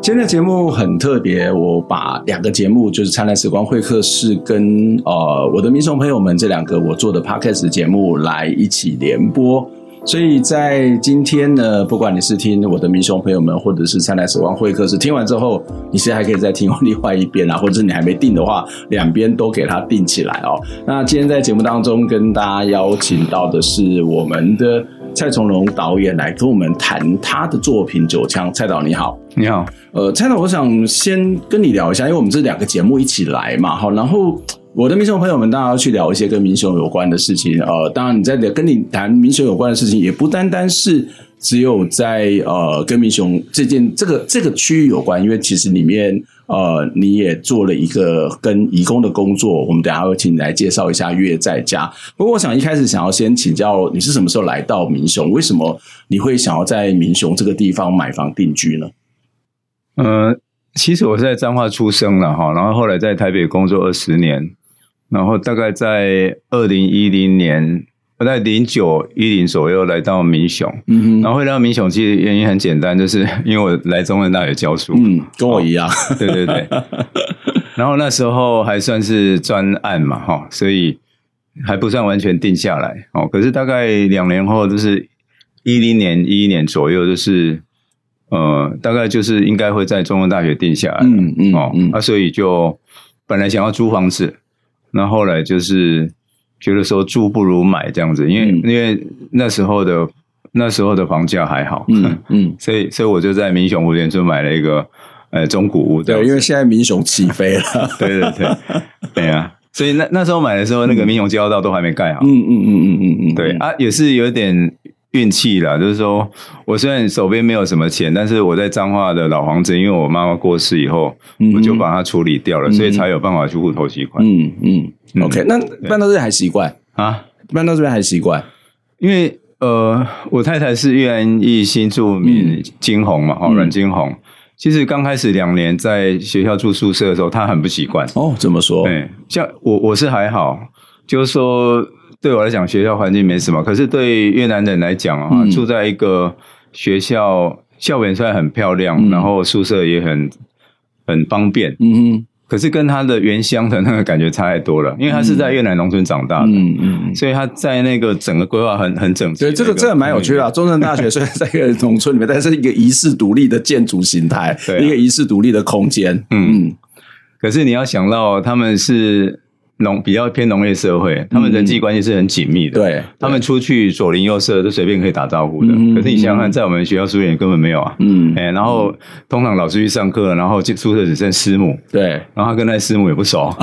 今天的节目很特别，我把两个节目，就是《灿烂时光会客室》跟呃我的民雄朋友们这两个我做的 Podcast 节目来一起联播。所以在今天呢，不管你是听我的民雄朋友们，或者是《灿烂时光会客室》，听完之后，你现在还可以再听另外一边啊，或者是你还没订的话，两边都给它订起来哦。那今天在节目当中跟大家邀请到的是我们的。蔡从龙导演来跟我们谈他的作品《九枪》。蔡导你好，你好。呃，蔡导，我想先跟你聊一下，因为我们这两个节目一起来嘛，好。然后我的民雄朋友们，大家要去聊一些跟民雄有关的事情。呃，当然你在跟你谈民雄有关的事情，也不单单是只有在呃跟民雄这件这个这个区域有关，因为其实里面。呃，你也做了一个跟移工的工作，我们等下会请你来介绍一下月在家。不过，我想一开始想要先请教你是什么时候来到民雄？为什么你会想要在民雄这个地方买房定居呢？呃，其实我是在彰化出生了哈，然后后来在台北工作二十年，然后大概在二零一零年。我在零九一零左右来到民雄，然后会来到民雄，其实原因很简单，就是因为我来中文大学教书，嗯，跟我一样，哦、对对对。然后那时候还算是专案嘛，哈、哦，所以还不算完全定下来，哦。可是大概两年后，就是一零年一一年左右，就是呃，大概就是应该会在中文大学定下来，嗯嗯哦，嗯啊，所以就本来想要租房子，那后，后来就是。觉得说住不如买这样子，因为、嗯、因为那时候的那时候的房价还好，嗯 嗯，所以所以我就在民雄五联村买了一个呃中古屋，对，因为现在民雄起飞了，对对对，对啊，所以那那时候买的时候，那个民雄交道都还没盖好，嗯嗯嗯嗯嗯嗯，对啊，也是有点。运气啦，就是说我虽然手边没有什么钱，但是我在彰化的老房子，因为我妈妈过世以后，嗯、我就把它处理掉了，嗯、所以才有办法去户头期款。嗯嗯，嗯，OK，那搬到这边还习惯啊？搬到这边还习惯？因为呃，我太太是越南裔新住民金红嘛，哦、嗯，阮金红。其实刚开始两年在学校住宿舍的时候，她很不习惯。哦，怎么说？对，像我我是还好，就是说。对我来讲，学校环境没什么。可是对越南人来讲啊，嗯、住在一个学校，校园虽然很漂亮，嗯、然后宿舍也很很方便。嗯哼。可是跟他的原乡的那个感觉差太多了，因为他是在越南农村长大的，嗯嗯，所以他在那个整个规划很很整齐。对，这个这个蛮有趣的、啊。中正大学虽然在一个农村里面，但是一个遗世独立的建筑形态，一个遗世独立的空间。嗯。嗯可是你要想到他们是。农比较偏农业社会，他们人际关系是很紧密的。对，他们出去左邻右舍都随便可以打招呼的。可是你想想看，在我们学校书院根本没有啊。嗯，哎，然后通常老师去上课，然后宿舍只剩师母。对，然后他跟那师母也不熟。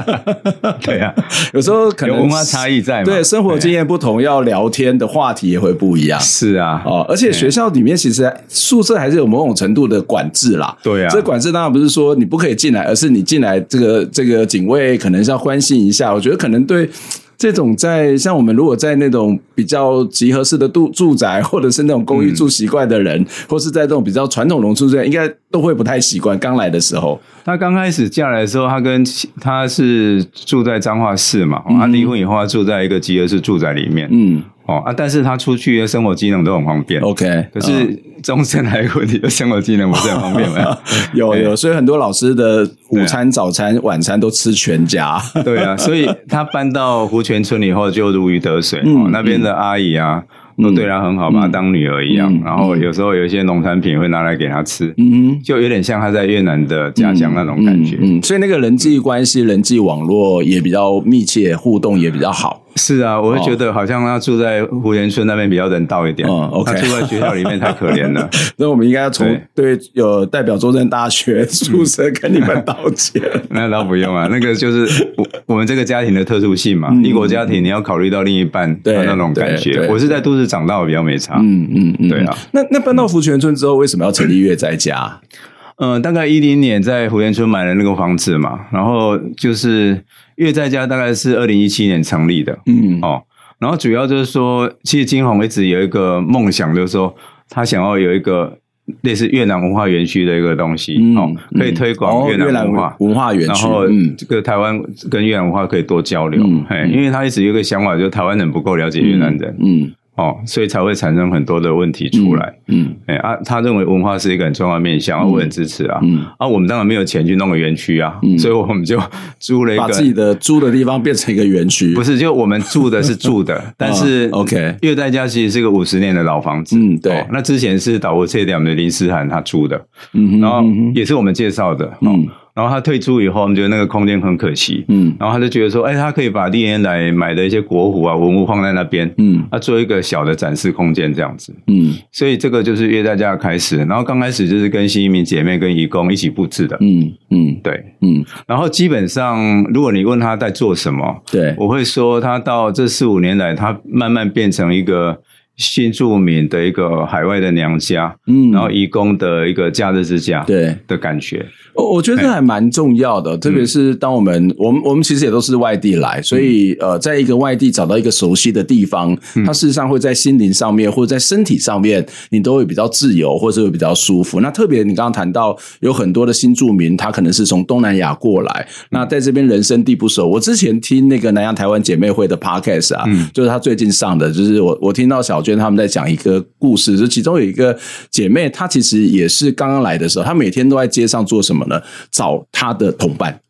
对啊，有时候可能有文化差异在嘛。对，生活经验不同，要聊天的话题也会不一样。是啊，哦，而且学校里面其实宿舍还是有某种程度的管制啦。对啊，这管制当然不是说你不可以进来，而是你进来这个这个警卫可能是要关心一下，我觉得可能对这种在像我们如果在那种比较集合式的住住宅，或者是那种公寓住习惯的人，嗯、或是在这种比较传统农村住宅，应该都会不太习惯。刚来的时候，他刚开始嫁来的时候，他跟他是住在彰化市嘛，他离婚以后，他住在一个集合式住宅里面，嗯。哦啊！但是他出去的生活技能都很方便。OK，可是终身还有问题，生活技能不是很方便吗？有有，所以很多老师的午餐、早餐、晚餐都吃全家。对啊，所以他搬到湖泉村以后就如鱼得水。嗯，那边的阿姨啊。都对他很好，把他当女儿一样。嗯、然后有时候有一些农产品会拿来给他吃，嗯，就有点像他在越南的家乡那种感觉。嗯，所以那个人际关系、人际网络也比较密切，互动也比较好。是啊，我会觉得好像他住在湖源村那边比较人道一点。嗯，OK，他住在学校里面太可怜了。那我们应该要从对，对有代表中正大学宿舍跟你们道歉。那倒不用啊，那个就是我我们这个家庭的特殊性嘛。异国家庭你要考虑到另一半的那种感觉。我是在都市长大，我比较没差。嗯嗯嗯，对啊。那那搬到福泉村之后，为什么要成立月在家？嗯、呃，大概一零年在福源村买了那个房子嘛，然后就是月在家大概是二零一七年成立的，嗯。哦，然后主要就是说，其实金红一直有一个梦想，就是说他想要有一个类似越南文化园区的一个东西，嗯、哦，可以推广越南文化、哦、文化园区，然后这个台湾跟越南文化可以多交流，嗯，嗯。因为他一直有一个想法，就是台湾人不够了解越南人，嗯。嗯哦，所以才会产生很多的问题出来。嗯，哎、嗯欸、啊，他认为文化是一个很重要的面向，我很支持啊。嗯，啊，我们当然没有钱去弄个园区啊，嗯，所以我们就租了一个，把自己的租的地方变成一个园区。不是，就我们住的是住的，但是 OK，乐在家其实是个五十年的老房子。嗯，对。哦、那之前是岛国册店的林思涵他租的，嗯哼，然后也是我们介绍的，嗯。然后他退出以后，我们觉得那个空间很可惜，嗯，然后他就觉得说，哎，他可以把历年来买的一些国服啊、文物放在那边，嗯，他做一个小的展示空间这样子，嗯，所以这个就是约在家的开始。然后刚开始就是跟新移民姐妹跟移工一起布置的，嗯嗯，对，嗯，然后基本上如果你问他在做什么，对，我会说他到这四五年来，他慢慢变成一个。新住民的一个海外的娘家，嗯，然后移工的一个假日之家，对。的感觉，我我觉得这还蛮重要的，特别是当我们我们我们其实也都是外地来，所以呃，在一个外地找到一个熟悉的地方，它事实上会在心灵上面或者在身体上面，你都会比较自由，或者会比较舒服。那特别你刚刚谈到有很多的新住民，他可能是从东南亚过来，那在这边人生地不熟。我之前听那个南洋台湾姐妹会的 podcast 啊，就是他最近上的，就是我我听到小娟。他们在讲一个故事，就其中有一个姐妹，她其实也是刚刚来的时候，她每天都在街上做什么呢？找他的同伴，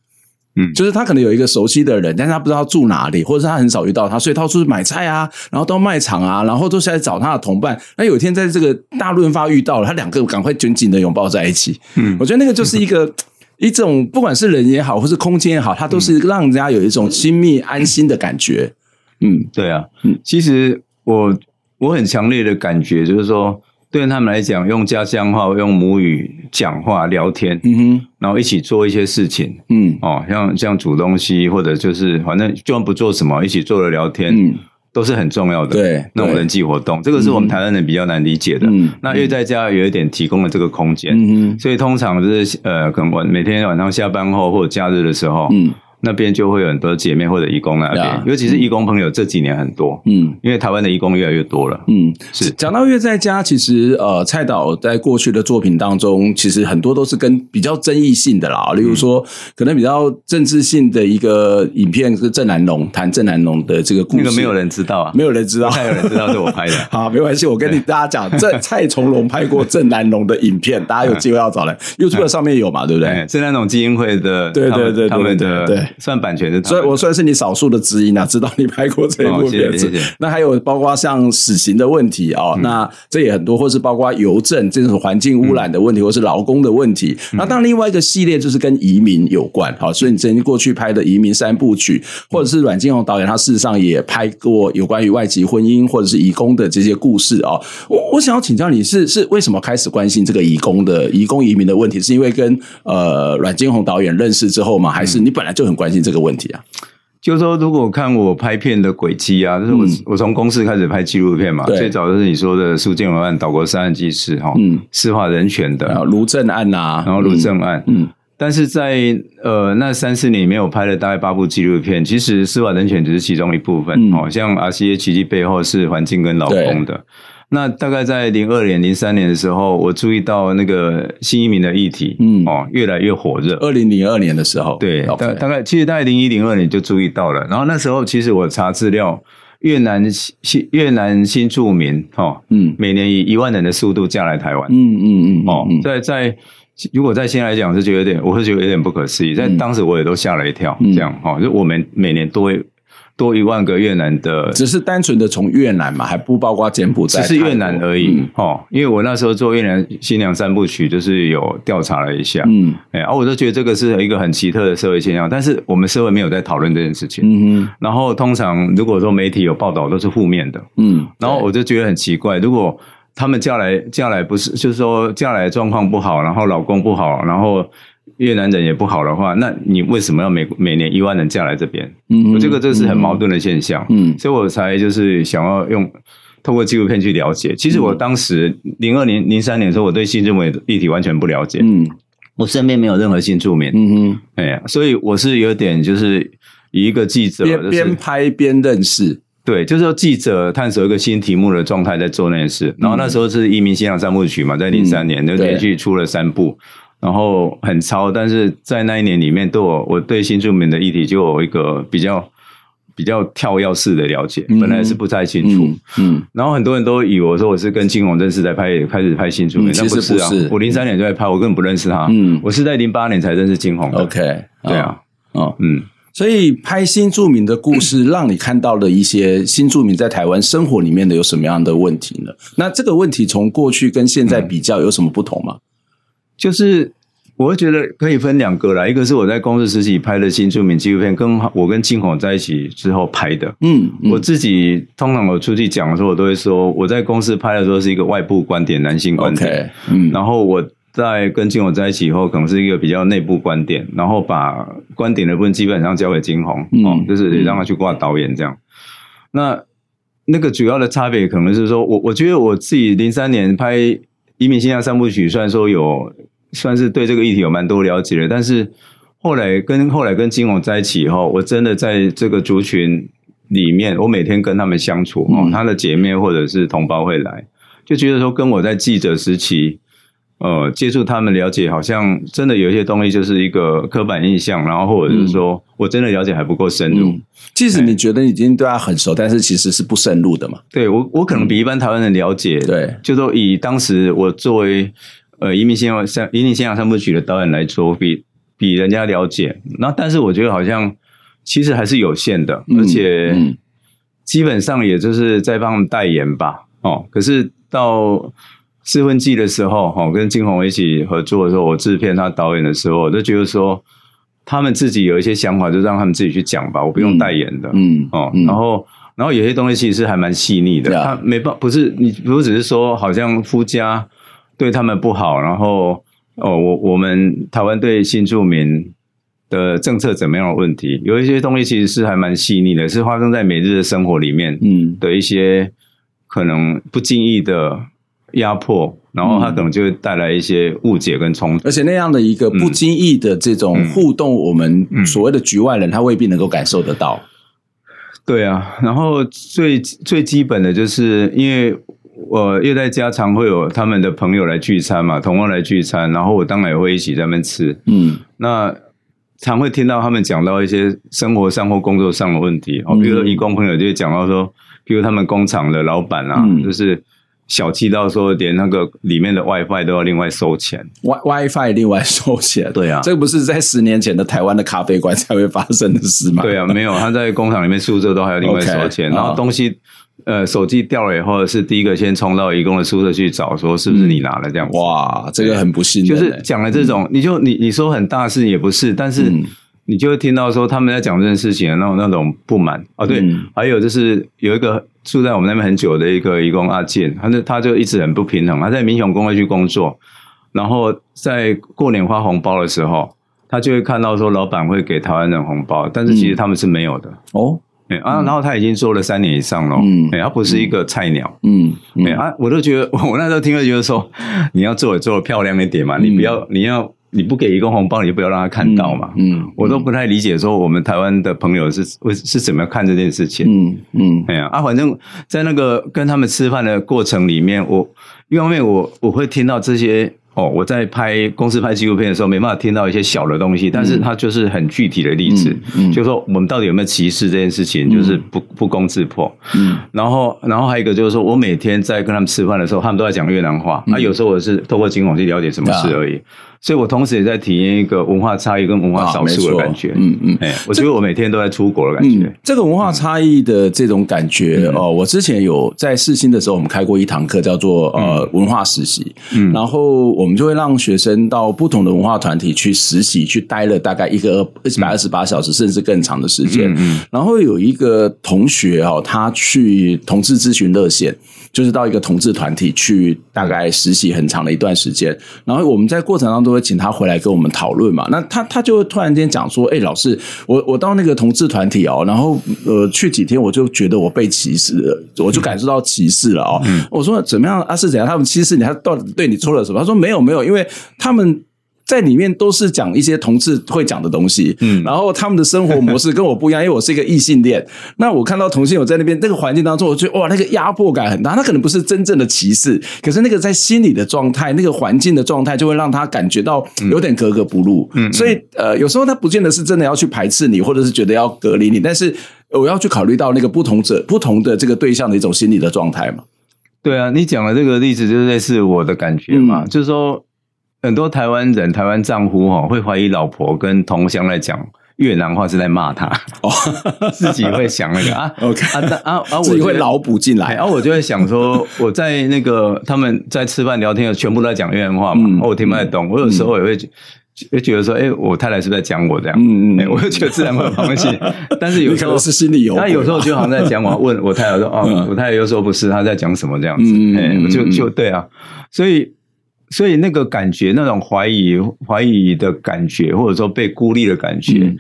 嗯，就是他可能有一个熟悉的人，但是他不知道住哪里，或者是他很少遇到他，所以他出去买菜啊，然后到卖场啊，然后都是在找他的同伴。那有一天在这个大润发遇到了，他两个赶快紧紧的拥抱在一起。嗯，我觉得那个就是一个 一种，不管是人也好，或是空间也好，它都是让人家有一种亲密安心的感觉。嗯，对啊，嗯，其实我。我很强烈的感觉，就是说，对他们来讲，用家乡话、用母语讲话、聊天，嗯哼，然后一起做一些事情，嗯，哦，像像煮东西，或者就是反正就算不做什么，一起坐着聊天，嗯，都是很重要的，对，那种人际活动，这个是我们台湾人比较难理解的。嗯，那乐在家有一点提供了这个空间，嗯哼，所以通常就是呃，可能我每天晚上下班后或者假日的时候，嗯。那边就会有很多姐妹或者义工那边，yeah, 尤其是义工朋友这几年很多，嗯，因为台湾的义工越来越多了，嗯，是。讲到乐在家，其实呃，蔡导在过去的作品当中，其实很多都是跟比较争议性的啦，例如说可能比较政治性的一个影片是郑南榕谈郑南榕的这个故事，那个没有人知道啊，没有人知道，没有人知道是我拍的。好，没关系，我跟你大家讲，这蔡从龙拍过郑南榕的影片，大家有机会要找来，YouTube 上面有嘛，对不对？郑南榕基金会的，对对对，他们的对 算版权的。所以，我算是你少数的知音啊，知道你拍过这一部片子。那还有包括像死刑的问题啊，那这也很多，或是包括邮政这种环境污染的问题，或是劳工的问题。那当然，另外一个系列就是跟移民有关。好，所以你曾经过去拍的《移民三部曲》，或者是阮经宏导演，他事实上也拍过有关于外籍婚姻或者是移工的这些故事啊。我我想要请教你是是为什么开始关心这个移工的移工移民的问题？是因为跟呃阮经宏导演认识之后吗？还是你本来就很关心这个问题啊？就是说，如果看我拍片的轨迹啊，就是我、嗯、我从公司开始拍纪录片嘛，最早就是你说的苏建文案、岛国杀人纪事哈，嗯，司法人权的，卢正案呐、啊，然后卢正案，嗯，嗯但是在呃那三四年里面，我拍了大概八部纪录片，其实司法人权只是其中一部分，哦、嗯，像 RCA 奇迹背后是环境跟劳工的。那大概在零二年、零三年的时候，我注意到那个新移民的议题，嗯，哦，越来越火热。二零零二年的时候，对，大.大概其实大概零一零二年就注意到了。然后那时候，其实我查资料，越南新越南新住民，哦，嗯，每年以一万人的速度嫁来台湾，嗯嗯嗯，哦，在在如果在现在来讲，是觉得有点，我会觉得有点不可思议。在当时我也都吓了一跳，这样，哈，就我们每年都会。多一万个越南的，只是单纯的从越南嘛，还不包括柬埔寨，只是越南而已。嗯、哦，因为我那时候做越南新娘三部曲，就是有调查了一下，嗯，哎，啊，我就觉得这个是一个很奇特的社会现象，但是我们社会没有在讨论这件事情。嗯哼，然后通常如果说媒体有报道，都是负面的。嗯，然后我就觉得很奇怪，如果他们嫁来嫁来不是，就是说嫁来状况不好，然后老公不好，然后。越南人也不好的话，那你为什么要每每年一万人嫁来这边？嗯，我这个这是很矛盾的现象。嗯，所以我才就是想要用透过纪录片去了解。其实我当时零二年、零三年的时候，我对新住民议题完全不了解。嗯，我身边没有任何新住民。嗯嗯，哎呀，所以我是有点就是以一个记者边边拍边认识。对，就是说记者探索一个新题目的状态在做那件事。然后那时候是移民信仰三部曲嘛，在零三年就连续出了三部，然后很超。但是在那一年里面，对我我对新住民的议题就有一个比较比较跳跃式的了解，本来是不太清楚。嗯，然后很多人都以为我说我是跟金红正式在拍，开始拍新住民，但不是啊。我零三年就在拍，我根本不认识他。嗯，我是在零八年才认识金红的。OK，对啊，哦，嗯。所以拍新住民的故事，让你看到了一些新住民在台湾生活里面的有什么样的问题呢？那这个问题从过去跟现在比较有什么不同吗？就是我会觉得可以分两个啦，一个是我在公司时期拍的新出名纪录片，跟我跟金红在一起之后拍的。嗯，我自己通常我出去讲的时候，我都会说我在公司拍的时候是一个外部观点，男性观点。嗯，然后我。在跟金红在一起以后，可能是一个比较内部观点，然后把观点的部分基本上交给金红，嗯、哦，就是让他去挂导演这样。嗯、那那个主要的差别，可能是说我我觉得我自己零三年拍《移民信仰三部曲》，虽然说有算是对这个议题有蛮多了解的，但是后来跟后来跟金融在一起以后，我真的在这个族群里面，我每天跟他们相处，哦，他的姐妹或者是同胞会来，就觉得说跟我在记者时期。呃，接触他们了解，好像真的有一些东西就是一个刻板印象，然后或者是说我真的了解还不够深入。嗯、即使你觉得已经对他很熟，但是其实是不深入的嘛。对，我，我可能比一般台湾人了解。对、嗯，就说以当时我作为呃移民信仰三移民信仰三部曲的导演来说，比比人家了解。那但是我觉得好像其实还是有限的，而且基本上也就是在帮他们代言吧。哦，可是到。四分季的时候，哈，跟金红一起合作的时候，我制片他导演的时候，我就觉得说，他们自己有一些想法，就让他们自己去讲吧，我不用代言的，嗯，哦，然后，然后有些东西其实是还蛮细腻的，他没办，不是你，不只是说好像夫家对他们不好，然后哦，我我们台湾对新住民的政策怎么样的问题，有一些东西其实是还蛮细腻的，是发生在每日的生活里面，嗯，的一些可能不经意的。压迫，然后它可能就会带来一些误解跟冲突，而且那样的一个不经意的这种互动，我们所谓的局外人他未必能够感受得到。对啊，然后最最基本的就是，因为我因为在家常会有他们的朋友来聚餐嘛，同胞来聚餐，然后我当然也会一起在那边吃。嗯，那常会听到他们讲到一些生活上或工作上的问题哦，比如说义工朋友就会讲到说，比如他们工厂的老板啊，就是。小气到说，连那个里面的 WiFi 都要另外收钱，Wi WiFi 另外收钱。对啊，这个不是在十年前的台湾的咖啡馆才会发生的事吗？对啊，没有，他在工厂里面宿舍都还要另外收钱。Okay, 然后东西，哦、呃，手机掉了以后，是第一个先冲到义工的宿舍去找，说是不是你拿了这样子。哇，这个很不幸，就是讲了这种，嗯、你就你你说很大事也不是，但是。嗯你就会听到说他们在讲这件事情的那种那种不满哦，对，嗯、还有就是有一个住在我们那边很久的一个义工阿健，他就他就一直很不平衡。他在民雄工会去工作，然后在过年发红包的时候，他就会看到说老板会给台湾人红包，但是其实他们是没有的、嗯、哦。哎啊，然后他已经做了三年以上了，嗯，哎，他不是一个菜鸟，嗯，哎啊，我都觉得 我那时候听了觉得说，你要做也做的漂亮一点嘛，你不要你要。你不给一个红包，你就不要让他看到嘛。嗯，嗯，我都不太理解，说我们台湾的朋友是是是怎么看这件事情。嗯嗯，哎呀啊，反正在那个跟他们吃饭的过程里面，我一方面我我会听到这些。哦，我在拍公司拍纪录片的时候，没办法听到一些小的东西，但是它就是很具体的例子，嗯嗯、就是说我们到底有没有歧视这件事情，就是不不攻自破。嗯，然后然后还有一个就是说我每天在跟他们吃饭的时候，他们都在讲越南话，嗯、啊，有时候我是透过金网去了解什么事而已。所以我同时也在体验一个文化差异跟文化少数的感觉，嗯嗯，哎，我觉得我每天都在出国的感觉。这个文化差异的这种感觉哦，我之前有在世新的时候，我们开过一堂课，叫做呃文化实习，嗯，然后我们就会让学生到不同的文化团体去实习，去待了大概一个一百二十八小时，甚至更长的时间。嗯，然后有一个同学哦，他去同志咨询热线。就是到一个同志团体去，大概实习很长的一段时间，然后我们在过程当中会请他回来跟我们讨论嘛。那他他就会突然间讲说：“哎，老师，我我到那个同志团体哦，然后呃去几天，我就觉得我被歧视了，我就感受到歧视了哦。嗯”我说：“怎么样啊？是怎样？他们歧视你？他到底对你做了什么？”他说：“没有没有，因为他们。”在里面都是讲一些同志会讲的东西，嗯，然后他们的生活模式跟我不一样，因为我是一个异性恋。那我看到同性友在那边那个环境当中，我觉得哇，那个压迫感很大。他可能不是真正的歧视，可是那个在心理的状态，那个环境的状态，就会让他感觉到有点格格不入。嗯，所以呃，有时候他不见得是真的要去排斥你，或者是觉得要隔离你，但是我要去考虑到那个不同者、不同的这个对象的一种心理的状态嘛。对啊，你讲的这个例子就是类似我的感觉嘛，嗯、就是说很多台湾人、台湾丈夫哈会怀疑老婆跟同乡来讲越南话是在骂他，哦，自己会想那个啊，OK 啊啊啊，自己会脑补进来，然后我就会想说，我在那个他们在吃饭聊天，全部都在讲越南话嘛，嗯、我听不太懂，我有时候也会。就觉得说，哎、欸，我太太是不是在讲我这样？嗯嗯、欸，我就觉得自然会有放弃。但是有时候是心里有，但有时候就好像在讲我，问我太太说，哦，嗯、我太太又说不是，她在讲什么这样子？就就对啊。所以，所以那个感觉，那种怀疑、怀疑的感觉，或者说被孤立的感觉，嗯、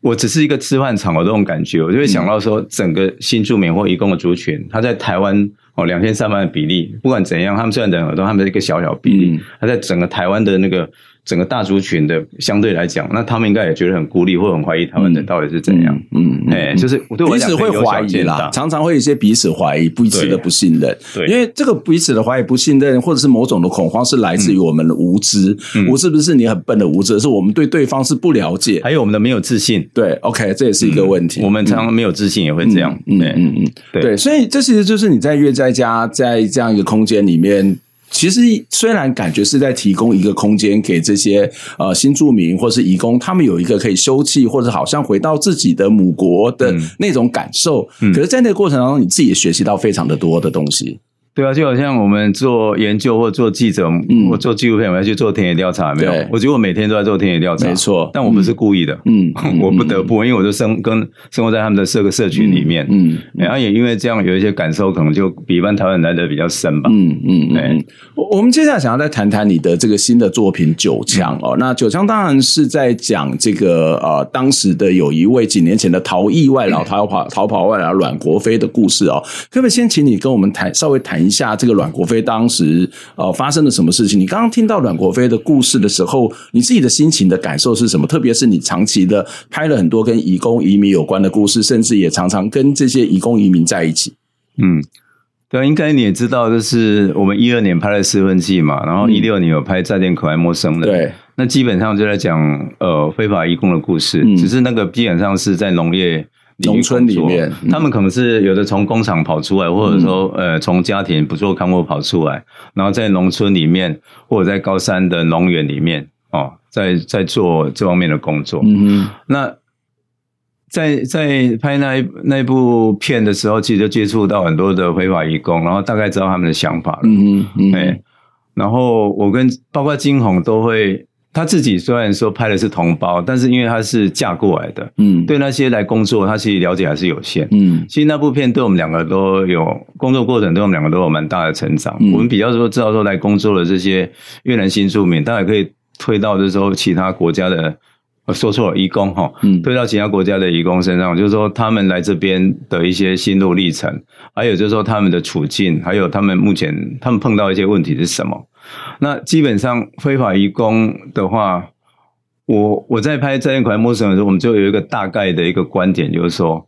我只是一个吃饭场的这种感觉，我就会想到说，整个新住民或移工的族群，他在台湾哦，两千三百万的比例，不管怎样，他们虽然人很多，他们是一个小小比例，他在整个台湾的那个。整个大族群的相对来讲，那他们应该也觉得很孤立，或者很怀疑他们的到底是怎样？嗯，哎，就是对我，彼此会怀疑啦，常常会有一些彼此怀疑、彼此的不信任。对，因为这个彼此的怀疑、不信任，或者是某种的恐慌，是来自于我们的无知。无知不是你很笨的无知，是我们对对方是不了解，还有我们的没有自信。对，OK，这也是一个问题。我们常常没有自信，也会这样。嗯嗯嗯，对，所以这其实就是你在越在家，在这样一个空间里面。其实虽然感觉是在提供一个空间给这些呃新住民或是移工，他们有一个可以休憩或者好像回到自己的母国的那种感受，嗯，可是，在那个过程当中，你自己也学习到非常的多的东西。对啊，就好像我们做研究或做记者，嗯，我做纪录片，我要去做田野调查，没有？我觉得我每天都在做田野调查，没错。但我不是故意的，嗯，我不得不，因为我就生跟生活在他们的社个社群里面，嗯，然后也因为这样有一些感受，可能就比一般台湾人来的比较深吧，嗯嗯嗯。我我们接下来想要再谈谈你的这个新的作品《九枪》哦，那《九枪》当然是在讲这个呃，当时的有一位几年前的逃逸外劳、逃跑逃跑外劳阮国飞的故事哦，可不可以先请你跟我们谈稍微谈一下这个阮国飞当时呃发生了什么事情？你刚刚听到阮国飞的故事的时候，你自己的心情的感受是什么？特别是你长期的拍了很多跟移工移民有关的故事，甚至也常常跟这些移工移民在一起。嗯，对，应该你也知道，就是我们一二年拍了《四分季》嘛，然后一六年有拍《再见可爱陌生人》。对，那基本上就在讲呃非法移工的故事，嗯、只是那个基本上是在农业。农村里面，他们可能是有的从工厂跑出来，或者说呃从家庭不做看护跑出来，然后在农村里面或者在高山的农园里面哦，在在做这方面的工作。嗯哼，那在在拍那一那部片的时候，其实就接触到很多的非法移工，然后大概知道他们的想法了。嗯嗯，哎，然后我跟包括金红都会。他自己虽然说拍的是同胞，但是因为他是嫁过来的，嗯，对那些来工作，他其实了解还是有限，嗯。其实那部片对我们两个都有工作过程，对我们两个都有蛮大的成长。嗯、我们比较说知道说来工作的这些越南新住民，当然可以推到就是说其他国家的，说错了，移工哈，嗯，推到其他国家的移工身上，就是说他们来这边的一些心路历程，还有就是说他们的处境，还有他们目前他们碰到一些问题是什么。那基本上非法移工的话，我我在拍《再见可爱陌生人》的时候，我们就有一个大概的一个观点，就是说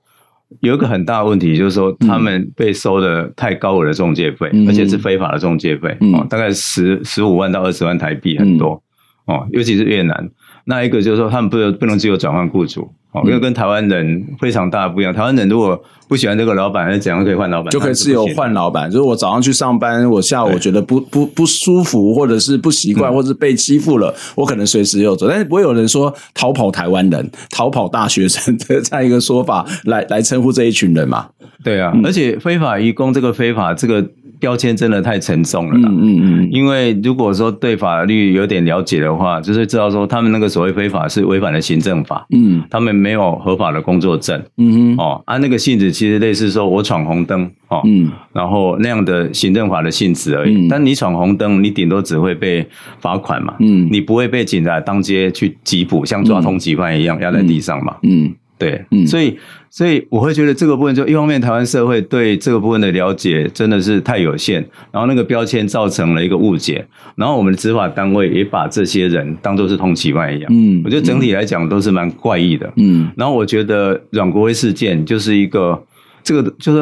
有一个很大的问题，就是说他们被收的太高额的中介费，嗯、而且是非法的中介费，嗯、哦，大概十十五万到二十万台币，很多、嗯、哦，尤其是越南。那一个就是说，他们不能不能自由转换雇主。因为跟台湾人非常大不一样，台湾人如果不喜欢这个老板，还是怎样可以换老板？就可以自由换老板。就是我早上去上班，我下午觉得不不不舒服，或者是不习惯，或者是被欺负了，我可能随时又走。但是不会有人说逃跑台湾人、逃跑大学生的 这样一个说法来来称呼这一群人嘛？对啊，而且非法移工这个非法这个。标签真的太沉重了，嗯嗯嗯，因为如果说对法律有点了解的话，就是知道说他们那个所谓非法是违反了行政法，嗯，他们没有合法的工作证，嗯哼，哦，啊，那个性质其实类似说我闯红灯，哦，嗯，然后那样的行政法的性质而已。嗯，但你闯红灯，你顶多只会被罚款嘛，嗯，你不会被警察当街去缉捕，像抓通缉犯一样压在地上嘛，嗯。对，嗯，所以所以我会觉得这个部分，就一方面台湾社会对这个部分的了解真的是太有限，然后那个标签造成了一个误解，然后我们的执法单位也把这些人当作是通缉犯一样，嗯，我觉得整体来讲都是蛮怪异的，嗯，然后我觉得阮国威事件就是一个这个就是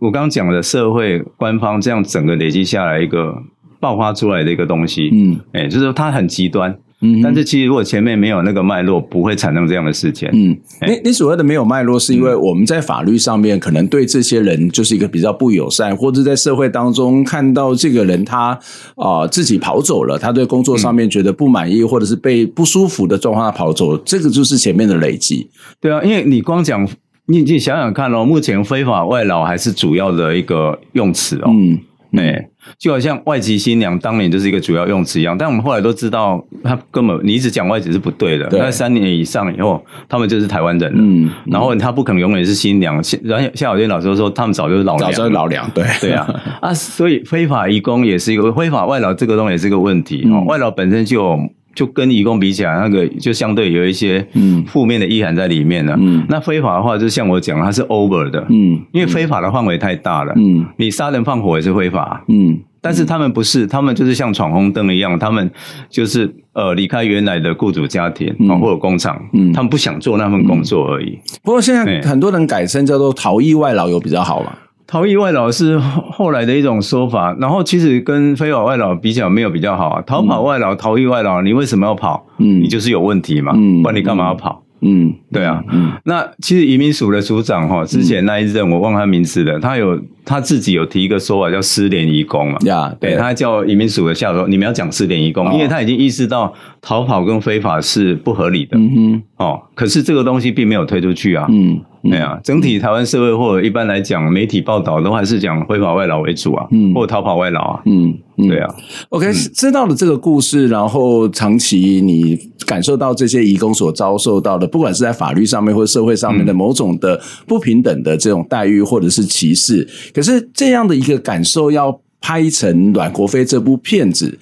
我刚刚讲的社会官方这样整个累积下来一个爆发出来的一个东西，嗯，哎，就是说它很极端。嗯，但是其实如果前面没有那个脉络，不会产生这样的事件。嗯，你你所谓的没有脉络，是因为我们在法律上面可能对这些人就是一个比较不友善，或者在社会当中看到这个人他啊、呃、自己跑走了，他对工作上面觉得不满意，或者是被不舒服的状况他跑走，这个就是前面的累积。对啊，因为你光讲，你你想想看哦，目前非法外劳还是主要的一个用词哦。嗯。对，就好像外籍新娘当年就是一个主要用词一样，但我们后来都知道，他根本你一直讲外籍是不对的。那三年以上以后，他们就是台湾人了。嗯，然后他不可能永远是新娘。然后夏小娟老师说，他们早就是老娘，早就是老娘。对对啊 啊，所以非法移工也是一个非法外劳，这个东西也是一个问题。嗯、外劳本身就有。就跟移工比起来，那个就相对有一些嗯负面的意涵在里面了。嗯，那非法的话，就像我讲，它是 over 的。嗯，因为非法的范围太大了。嗯，你杀人放火也是非法。嗯，但是他们不是，他们就是像闯红灯一样，他们就是呃离开原来的雇主家庭或者工厂，嗯，他们不想做那份工作而已。不过现在很多人改称叫做逃逸外劳，有比较好吗？逃逸外劳是后来的一种说法，然后其实跟非法外劳比较没有比较好啊。逃跑外劳、逃逸外劳，你为什么要跑？嗯，你就是有问题嘛，嗯，不然你干嘛要跑？嗯，对啊，嗯，那其实移民署的署长哈，之前那一任我忘他名字了，他有他自己有提一个说法叫失联移工嘛，呀，对，他叫移民署的下属，你们要讲失联移工，因为他已经意识到逃跑跟非法是不合理的，嗯哼，哦，可是这个东西并没有推出去啊，嗯，对啊，整体台湾社会或者一般来讲媒体报道都还是讲非法外劳为主啊，嗯，或者逃跑外劳啊，嗯。对啊，OK，知道了这个故事，然后长期你感受到这些移工所遭受到的，不管是在法律上面或者社会上面的某种的不平等的这种待遇或者是歧视，可是这样的一个感受要拍成阮国飞这部片子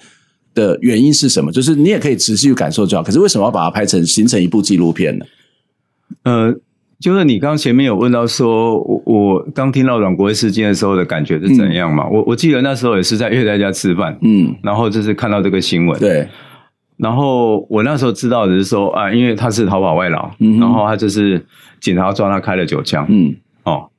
的原因是什么？就是你也可以持续感受就好，可是为什么要把它拍成形成一部纪录片呢？呃。就是你刚刚前面有问到说，我我刚听到阮国威事件的时候的感觉是怎样嘛？嗯、我我记得那时候也是在岳在家吃饭，嗯，然后就是看到这个新闻，对，然后我那时候知道的是说啊，因为他是逃跑外劳，嗯，然后他就是警察抓他开了九枪，嗯，哦，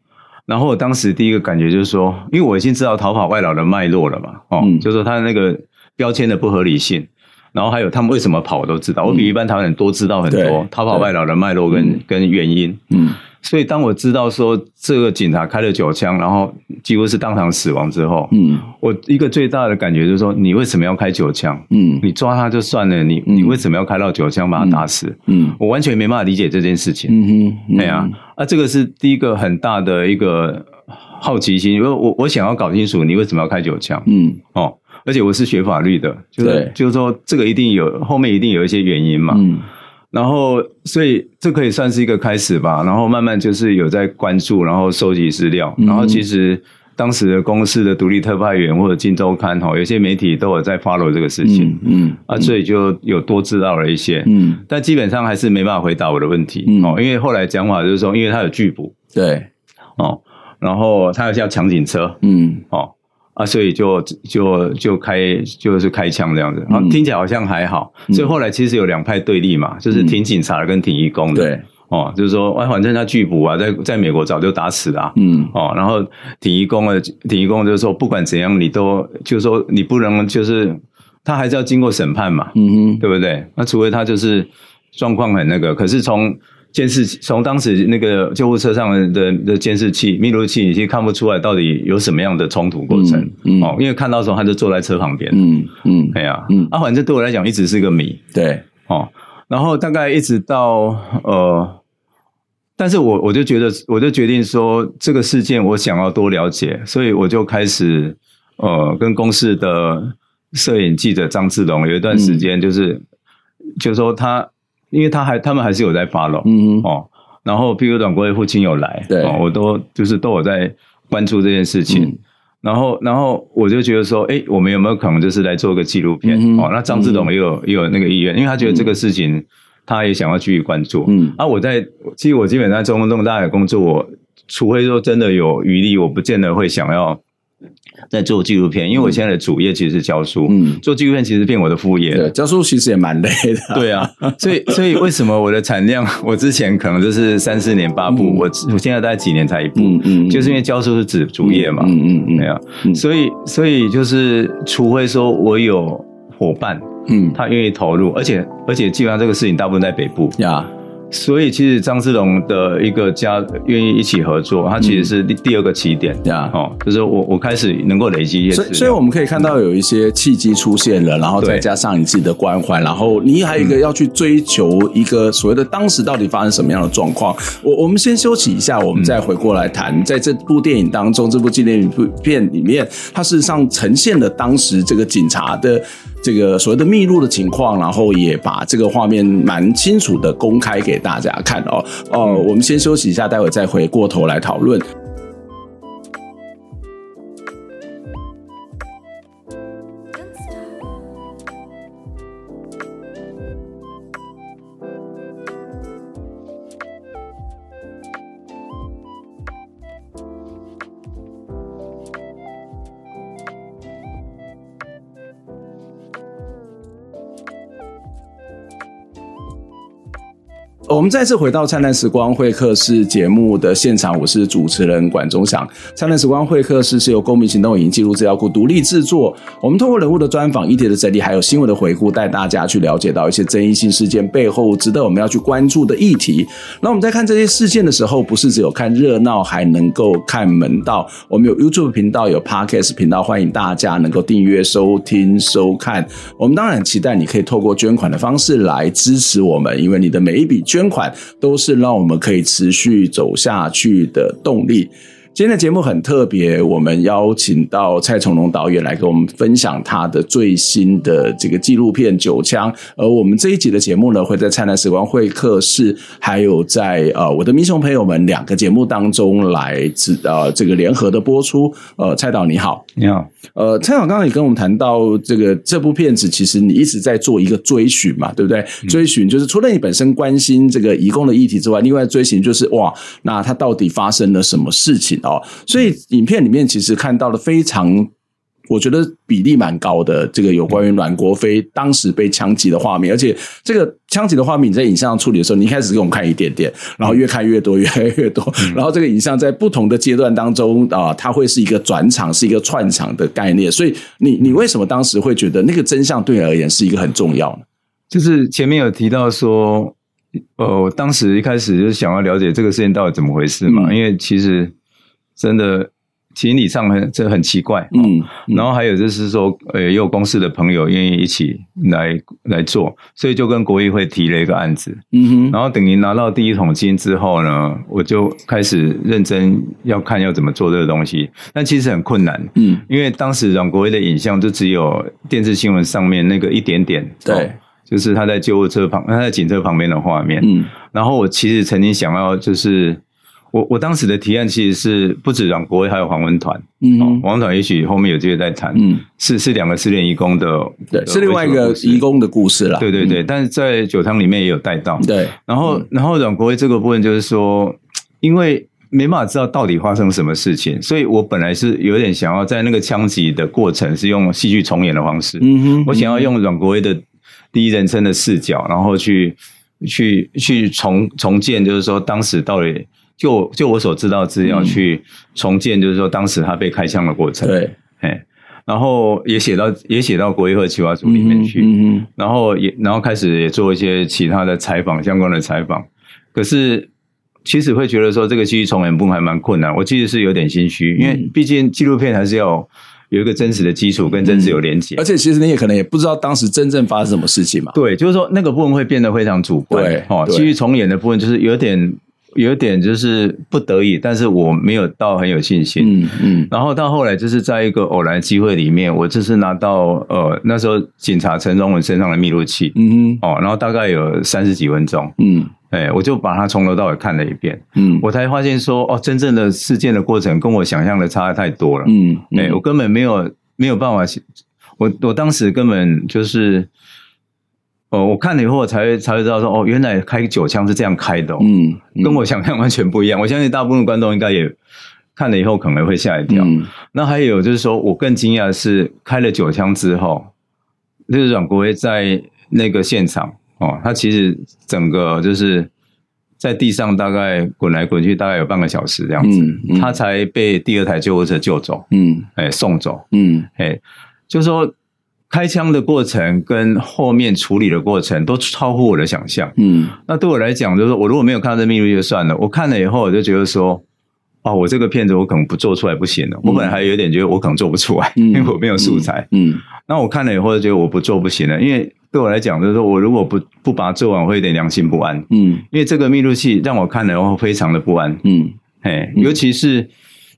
然后我当时第一个感觉就是说，因为我已经知道逃跑外劳的脉络了嘛，哦，嗯、就是说他的那个标签的不合理性。然后还有他们为什么跑，我都知道。我比一般台湾人多知道很多逃跑外劳的脉络跟跟原因。嗯，所以当我知道说这个警察开了九枪，然后几乎是当场死亡之后，嗯，我一个最大的感觉就是说，你为什么要开九枪？嗯，你抓他就算了，你你为什么要开到九枪把他打死？嗯，我完全没办法理解这件事情。嗯哼，对啊，啊，这个是第一个很大的一个好奇心，因为我我想要搞清楚你为什么要开九枪。嗯，哦。而且我是学法律的，就是对。就是说这个一定有后面一定有一些原因嘛，嗯，然后所以这可以算是一个开始吧，然后慢慢就是有在关注，然后收集资料，嗯、然后其实当时的公司的独立特派员或者金周刊哈，有些媒体都有在 follow 这个事情，嗯，嗯。啊，所以就有多知道了一些，嗯，但基本上还是没办法回答我的问题，嗯，哦，因为后来讲法就是说，因为他有拒捕，对，哦，然后他要叫抢警车，嗯，哦。啊，所以就就就开就是开枪这样子，嗯、听起来好像还好。嗯、所以后来其实有两派对立嘛，就是挺警察的跟挺义工的。对，哦，就是说，哎，反正他拒捕啊，在在美国早就打死了、啊。嗯，哦，然后挺义工的挺义工就是说，不管怎样，你都就是说你不能就是他还是要经过审判嘛。嗯哼，对不对？那除非他就是状况很那个，可是从。监视器从当时那个救护车上的的监视器、密录器，已经看不出来到底有什么样的冲突过程。嗯，嗯哦，因为看到的时候他就坐在车旁边。嗯嗯，哎呀，嗯，啊，反正对我来讲一直是个谜。对，哦，然后大概一直到呃，但是我我就觉得，我就决定说这个事件我想要多了解，所以我就开始呃，跟公司的摄影记者张志龙有一段时间，就是、嗯、就是说他。因为他还，他们还是有在 follow，嗯哼。哦，然后譬如短国的父亲有来，对、哦，我都就是都有在关注这件事情，嗯、然后，然后我就觉得说，哎，我们有没有可能就是来做个纪录片？嗯、哦，那张志龙也有、嗯、也有那个意愿，因为他觉得这个事情他也想要继续关注。嗯，啊，我在其实我基本上做这么大的工作，我除非说真的有余力，我不见得会想要。在做纪录片，因为我现在的主业其实是教书，嗯，做纪录片其实变我的副业。对，教书其实也蛮累的。对啊，所以所以为什么我的产量，我之前可能就是三四年八部，嗯、我我现在大概几年才一部，嗯嗯，就是因为教书是指主业嘛，嗯嗯嗯，对啊，所以所以就是，除非说我有伙伴，嗯，他愿意投入，而且而且基本上这个事情大部分在北部呀。所以，其实张志龙的一个家愿意一起合作，他其实是第第二个起点，呀、嗯，哦，就是我我开始能够累积一些，所以，所以我们可以看到有一些契机出现了，然后再加上你自己的关怀，然后你还有一个要去追求一个所谓的当时到底发生什么样的状况。我我们先休息一下，我们再回过来谈，在这部电影当中，这部纪念片里面，它事实上呈现了当时这个警察的。这个所谓的密录的情况，然后也把这个画面蛮清楚的公开给大家看哦。哦，我们先休息一下，待会再回过头来讨论。我们再次回到《灿烂时光会客室》节目的现场，我是主持人管中祥。《灿烂时光会客室》是由公民行动影音记录资料库独立制作。我们通过人物的专访、议题的整理，还有新闻的回顾，带大家去了解到一些争议性事件背后值得我们要去关注的议题。那我们在看这些事件的时候，不是只有看热闹，还能够看门道。我们有 YouTube 频道，有 Podcast 频道，欢迎大家能够订阅、收听、收看。我们当然期待你可以透过捐款的方式来支持我们，因为你的每一笔捐。款都是让我们可以持续走下去的动力。今天的节目很特别，我们邀请到蔡崇隆导演来跟我们分享他的最新的这个纪录片《九枪》。而我们这一集的节目呢，会在灿烂时光会客室，还有在呃我的民雄朋友们两个节目当中来自呃这个联合的播出。呃，蔡导你好，你好。呃，蔡导刚刚也跟我们谈到这个这部片子，其实你一直在做一个追寻嘛，对不对？嗯、追寻就是除了你本身关心这个移工的议题之外，另外追寻就是哇，那他到底发生了什么事情？哦，所以影片里面其实看到了非常，我觉得比例蛮高的这个有关于阮国飞当时被枪击的画面，而且这个枪击的画面你在影像上处理的时候，你一开始给我们看一点点，然后越看越多，越来越多，然后这个影像在不同的阶段当中啊，它会是一个转场，是一个串场的概念。所以你你为什么当时会觉得那个真相对你而言是一个很重要呢？就是前面有提到说，呃，我当时一开始就是想要了解这个事情到底怎么回事嘛，嗯、因为其实。真的，情理上很这很奇怪，嗯，嗯，然后还有就是说，呃，也有公司的朋友愿意一起来来做，所以就跟国议会提了一个案子，嗯哼，然后等于拿到第一桶金之后呢，我就开始认真要看要怎么做这个东西，但其实很困难，嗯，因为当时阮国威的影像就只有电视新闻上面那个一点点，对，哦，就是他在救护车旁，他在警车旁边的画面，嗯，然后我其实曾经想要就是。我我当时的提案其实是不止阮国威，还有黄文团。嗯，黄文团也许后面有机会再谈。嗯，是是两个失联义工的，对，是另外一个义工的故事啦。对对对，嗯、但是在酒汤里面也有带到。对，然后、嗯、然后阮国威这个部分就是说，因为没办法知道到底发生什么事情，所以我本来是有点想要在那个枪击的过程是用戏剧重演的方式。嗯哼，我想要用阮国威的第一人称的视角，然后去去去重重建，就是说当时到底。就就我所知道资料去重建，就是说当时他被开枪的过程。对，哎然后也写到也写到国议会企划组里面去，嗯嗯，然后也然后开始也做一些其他的采访相关的采访。可是其实会觉得说这个戏剧重演部分还蛮困难，我其实是有点心虚，因为毕竟纪录片还是要有一个真实的基础跟真实有连结，而且其实你也可能也不知道当时真正发生什么事情嘛。对，就是说那个部分会变得非常主观。对，哦，戏剧重演的部分就是有点。有点就是不得已，但是我没有到很有信心。嗯嗯。然后到后来就是在一个偶然机会里面，我就是拿到呃那时候警察陈忠文身上的密录器。嗯哼。哦，然后大概有三十几分钟。嗯。哎，我就把它从头到尾看了一遍。嗯。我才发现说，哦，真正的事件的过程跟我想象的差太多了。嗯。哎，我根本没有没有办法，我我当时根本就是。哦，我看了以后才会才会知道说，哦，原来开九枪是这样开的，哦，嗯，嗯，跟我想象完全不一样。我相信大部分观众应该也看了以后可能会吓一跳。嗯，那还有就是说我更惊讶的是，开了九枪之后，就是阮国威在那个现场哦，他其实整个就是在地上大概滚来滚去，大概有半个小时这样子，他才被第二台救护车救走，嗯，哎，送走，嗯，哎，就是说。开枪的过程跟后面处理的过程都超乎我的想象。嗯，那对我来讲，就是说我如果没有看到这密录器就算了。我看了以后，我就觉得说，哦，我这个片子我可能不做出来不行了。嗯、我本来还有点觉得我可能做不出来，嗯、因为我没有素材。嗯，那、嗯、我看了以后就觉得我不做不行了，因为对我来讲，就是说我如果不不把它做完，会有点良心不安。嗯，因为这个密录器让我看了以后非常的不安。嗯，嘿，尤其是。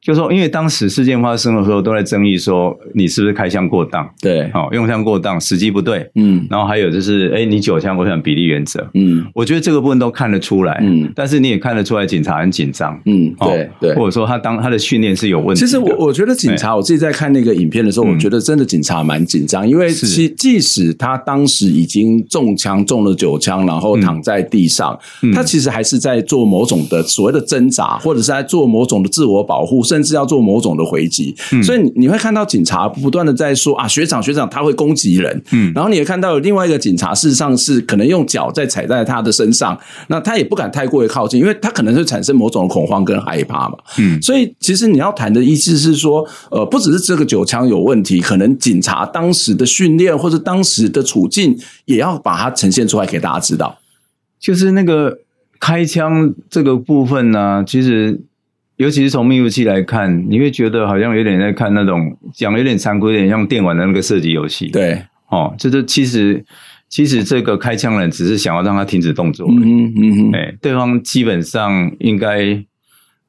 就说，因为当时事件发生的时候，都在争议说你是不是开枪过当，对，好用枪过当，时机不对，嗯，然后还有就是，哎，你九枪，我想比例原则，嗯，我觉得这个部分都看得出来，嗯，但是你也看得出来，警察很紧张，嗯，对对，或者说他当他的训练是有问题。其实我我觉得警察，我自己在看那个影片的时候，我觉得真的警察蛮紧张，因为其即使他当时已经中枪中了九枪，然后躺在地上，他其实还是在做某种的所谓的挣扎，或者是在做某种的自我保护，甚至要做某种的回击，嗯、所以你你会看到警察不断的在说啊，学长学长他会攻击人，嗯，然后你也看到有另外一个警察，事实上是可能用脚在踩在他的身上，那他也不敢太过于靠近，因为他可能会产生某种恐慌跟害怕嘛，嗯，所以其实你要谈的意思是说，呃，不只是这个九枪有问题，可能警察当时的训练或者当时的处境也要把它呈现出来给大家知道，就是那个开枪这个部分呢、啊，其实。尤其是从密录器来看，你会觉得好像有点在看那种讲的有点残酷，有点像电玩的那个射击游戏。对，哦，就是其实其实这个开枪人只是想要让他停止动作。嗯嗯嗯哼，哎，对方基本上应该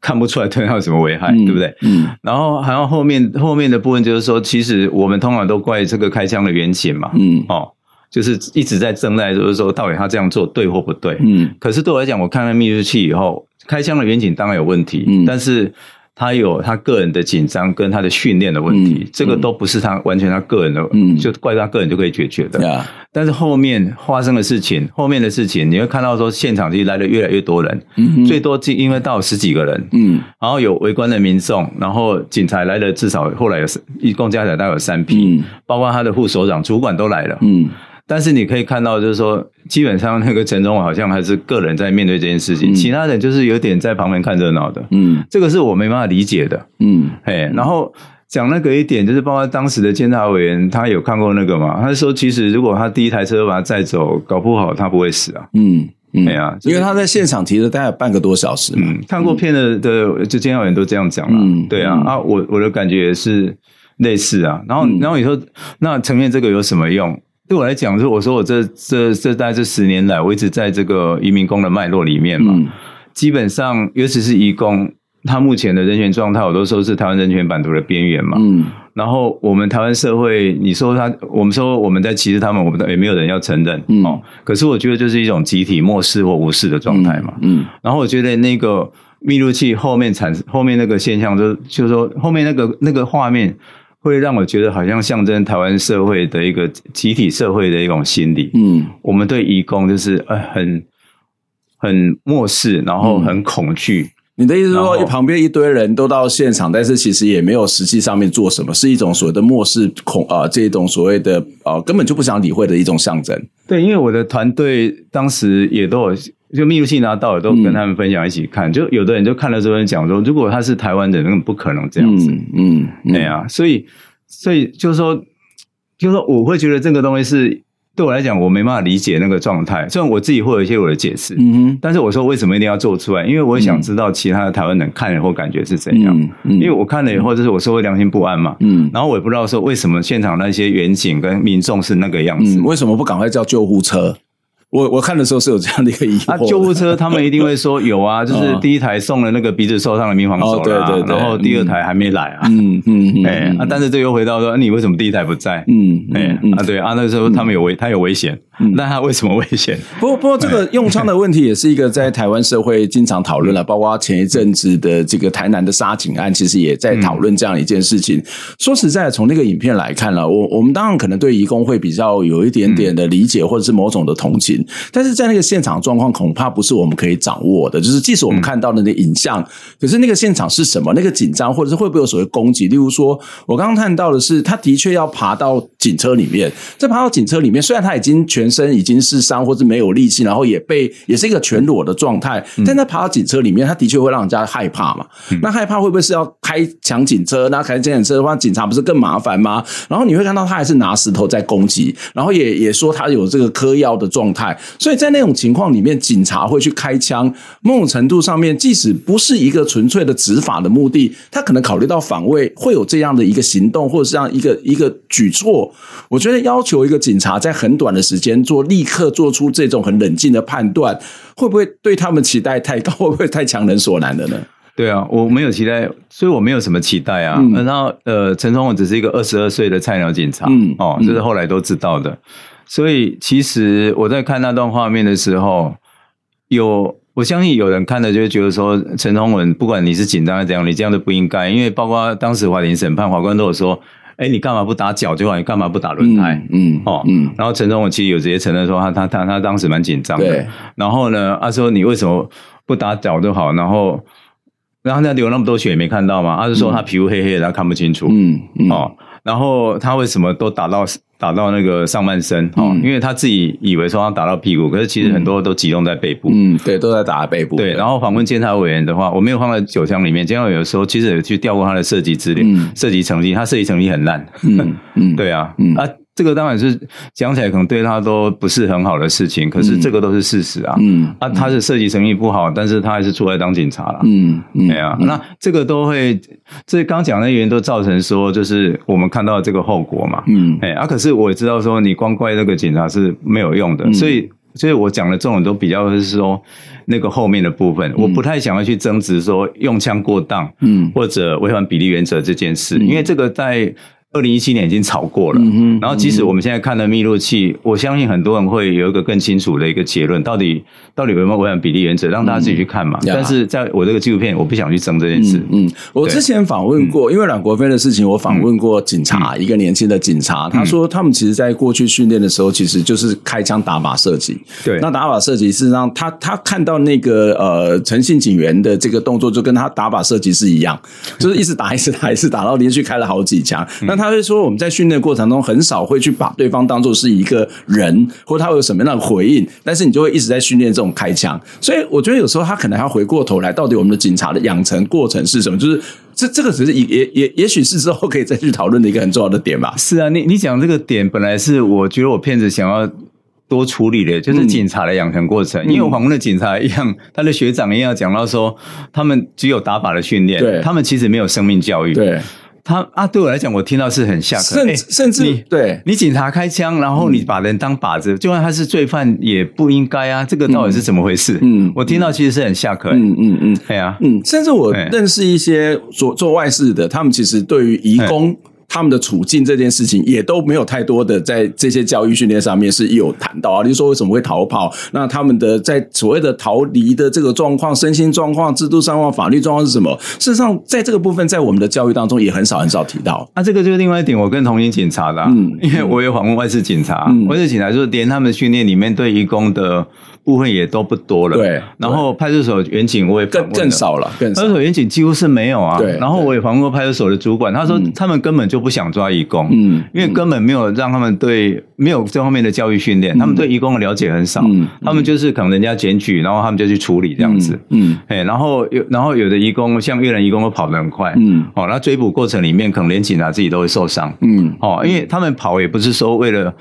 看不出来对他有什么危害，嗯、对不对？嗯。然后还有后面后面的部分，就是说，其实我们通常都怪这个开枪的原型嘛。嗯。哦，就是一直在争在，就是说到底他这样做对或不对。嗯。可是对我来讲，我看了密录器以后。开枪的员警当然有问题，嗯，但是他有他个人的紧张跟他的训练的问题，嗯、这个都不是他完全他个人的，嗯，就怪他个人就可以解决的。嗯、但是后面发生的事情，后面的事情你会看到说，现场其实来的越来越多人，嗯，最多就因为到十几个人，嗯，然后有围观的民众，然后警察来了至少后来有一共加起来大概有三批，嗯，包括他的副首长、主管都来了，嗯。但是你可以看到，就是说，基本上那个陈忠好像还是个人在面对这件事情，嗯、其他人就是有点在旁边看热闹的。嗯，这个是我没办法理解的。嗯，哎，然后讲那个一点，就是包括当时的监察委员，他有看过那个嘛？他说，其实如果他第一台车把他载走，搞不好他不会死啊。嗯，嗯，对啊，因为他在现场提了大概半个多小时。嗯，看过片的的就监察委员都这样讲了。嗯，对啊，嗯、啊，我我的感觉也是类似啊。然后，然后你说，那呈现这个有什么用？对我来讲，就是我说我这这这大概这十年来，我一直在这个移民工的脉络里面嘛。嗯、基本上，尤其是移工，他目前的人权状态，我都说是台湾人权版图的边缘嘛。嗯。然后我们台湾社会，你说他，我们说我们在歧视他们，我们也没有人要承认。嗯。哦。可是我觉得就是一种集体漠视或无视的状态嘛。嗯。嗯然后我觉得那个密录器后面产生后面那个现象就，就就是说后面那个那个画面。会让我觉得好像象征台湾社会的一个集体社会的一种心理。嗯，我们对移工就是呃很很漠视，然后很恐惧。嗯、你的意思是说，旁边一堆人都到现场，但是其实也没有实际上面做什么，是一种所谓的漠视恐啊、呃，这种所谓的啊、呃，根本就不想理会的一种象征。对，因为我的团队当时也都有。就密录器拿到了，都跟他们分享一起看。嗯、就有的人就看了之后讲说，如果他是台湾人，根本不可能这样子。嗯，嗯对啊，所以，所以就是说，就是说，我会觉得这个东西是对我来讲，我没办法理解那个状态。虽然我自己会有一些我的解释，嗯哼，但是我说为什么一定要做出来？因为我想知道其他的台湾人看了后感觉是怎样。嗯，嗯因为我看了以后，就是我说会良心不安嘛。嗯，然后我也不知道说为什么现场那些远景跟民众是那个样子。嗯，为什么不赶快叫救护车？我我看的时候是有这样的一个疑惑。啊，救护车他们一定会说有啊，就是第一台送了那个鼻子受伤的民防手了，对对对，然后第二台还没来啊。嗯嗯嗯，哎，啊，但是这又回到说，你为什么第一台不在？嗯，哎，啊，对啊，那时候他们有危，他有危险，那他为什么危险？不 过不过，这个用枪的问题也是一个在台湾社会经常讨论了，包括前一阵子的这个台南的杀警案，其实也在讨论这样一件事情。说实在，从那个影片来看了，我我们当然可能对移工会比较有一点点的理解，或者是某种的同情。但是在那个现场状况，恐怕不是我们可以掌握的。就是即使我们看到那个影像，嗯、可是那个现场是什么？那个紧张，或者是会不会有所谓攻击？例如说，我刚刚看到的是，他的确要爬到警车里面。在爬到警车里面，虽然他已经全身已经是伤，或是没有力气，然后也被也是一个全裸的状态，但他爬到警车里面，他的确会让人家害怕嘛。嗯、那害怕会不会是要开抢警车？那开抢警车的话，警察不是更麻烦吗？然后你会看到他还是拿石头在攻击，然后也也说他有这个嗑药的状态。所以在那种情况里面，警察会去开枪，某种程度上面，即使不是一个纯粹的执法的目的，他可能考虑到防卫，会有这样的一个行动，或者是这样一个一个举措。我觉得要求一个警察在很短的时间做立刻做出这种很冷静的判断，会不会对他们期待太高？会不会太强人所难了呢？对啊，我没有期待，所以我没有什么期待啊。嗯、然后呃，陈崇文只是一个二十二岁的菜鸟警察，嗯，哦，这是后来都知道的。所以，其实我在看那段画面的时候，有我相信有人看了就会觉得说，陈崇文不管你是紧张还是怎样，你这样都不应该。因为包括当时法庭审判，法官都有说：“哎，你干嘛不打脚就好？你干嘛不打轮胎？”嗯，嗯哦，嗯。然后陈崇文其实有直接承认说他，他他他他当时蛮紧张的。对然后呢，他说：“你为什么不打脚就好？”然后，然后那流那么多血也没看到吗？他就说他皮肤黑黑的，他看不清楚。嗯，嗯哦。然后他为什么都打到？打到那个上半身哦，嗯、因为他自己以为说他打到屁股，可是其实很多都集中在背部。嗯，对，都在打背部。对，然后访问监察委员的话，我没有放在九枪里面。监察委员有时候其实有去调过他的射击资料、嗯、射击成绩，他射击成绩很烂。嗯嗯，对啊，嗯啊。这个当然是讲起来可能对他都不是很好的事情，可是这个都是事实啊。嗯，啊，他是设计生意不好，但是他还是出来当警察了。嗯，对啊，那这个都会，这刚讲的原因都造成说，就是我们看到这个后果嘛。嗯，哎，啊，可是我也知道说，你光怪那个警察是没有用的，所以，所以我讲的这种都比较是说那个后面的部分，我不太想要去争执说用枪过当，嗯，或者违反比例原则这件事，因为这个在。二零一七年已经炒过了，然后即使我们现在看的密录器，我相信很多人会有一个更清楚的一个结论，到底到底有没有违反比例原则，让大家自己去看嘛。但是在我这个纪录片，我不想去争这件事。嗯，我之前访问过，因为阮国飞的事情，我访问过警察，一个年轻的警察，他说他们其实在过去训练的时候，其实就是开枪打靶射击。对，那打靶射击事实上，他他看到那个呃诚信警员的这个动作，就跟他打靶射击是一样，就是一直打一直打一直打，到连续开了好几枪。那他。他会说，我们在训练过程中很少会去把对方当做是一个人，或他会有什么样的回应，但是你就会一直在训练这种开枪。所以我觉得有时候他可能还要回过头来，到底我们的警察的养成过程是什么？就是这这个只是也也也也许是之后可以再去讨论的一个很重要的点吧。是啊，你你讲这个点本来是我觉得我骗子想要多处理的，就是警察的养成过程。嗯、因为我访问的警察一样，他的学长一样讲到说，他们只有打靶的训练，对他们其实没有生命教育。对。他啊，对我来讲，我听到是很下课。甚甚至你对你警察开枪，然后你把人当靶子，就算他是罪犯，也不应该啊。这个到底是怎么回事？嗯，我听到其实是很下课。嗯嗯嗯，对啊，嗯，甚至我认识一些做做外事的，他们其实对于移工。他们的处境这件事情也都没有太多的在这些教育训练上面是有谈到啊，例如说为什么会逃跑，那他们的在所谓的逃离的这个状况、身心状况、制度上况、法律状况是什么？事实上，在这个部分，在我们的教育当中也很少很少提到。那、啊、这个就是另外一点，我跟同行警察的、啊，嗯，因为我有访问外事警察，嗯、外事警察就是连他们训练里面对移工的。部分也都不多了，对。然后派出所员警我也更更少了，更少。派出所员警几乎是没有啊。对。然后我也访问过派出所的主管，他说他们根本就不想抓义工，嗯，因为根本没有让他们对没有这方面的教育训练，他们对义工的了解很少，嗯，他们就是可能人家检举，然后他们就去处理这样子，嗯，哎，然后有然后有的义工像越南义工都跑得很快，嗯，哦，那追捕过程里面可能连警察自己都会受伤，嗯，哦，因为他们跑也不是说为了。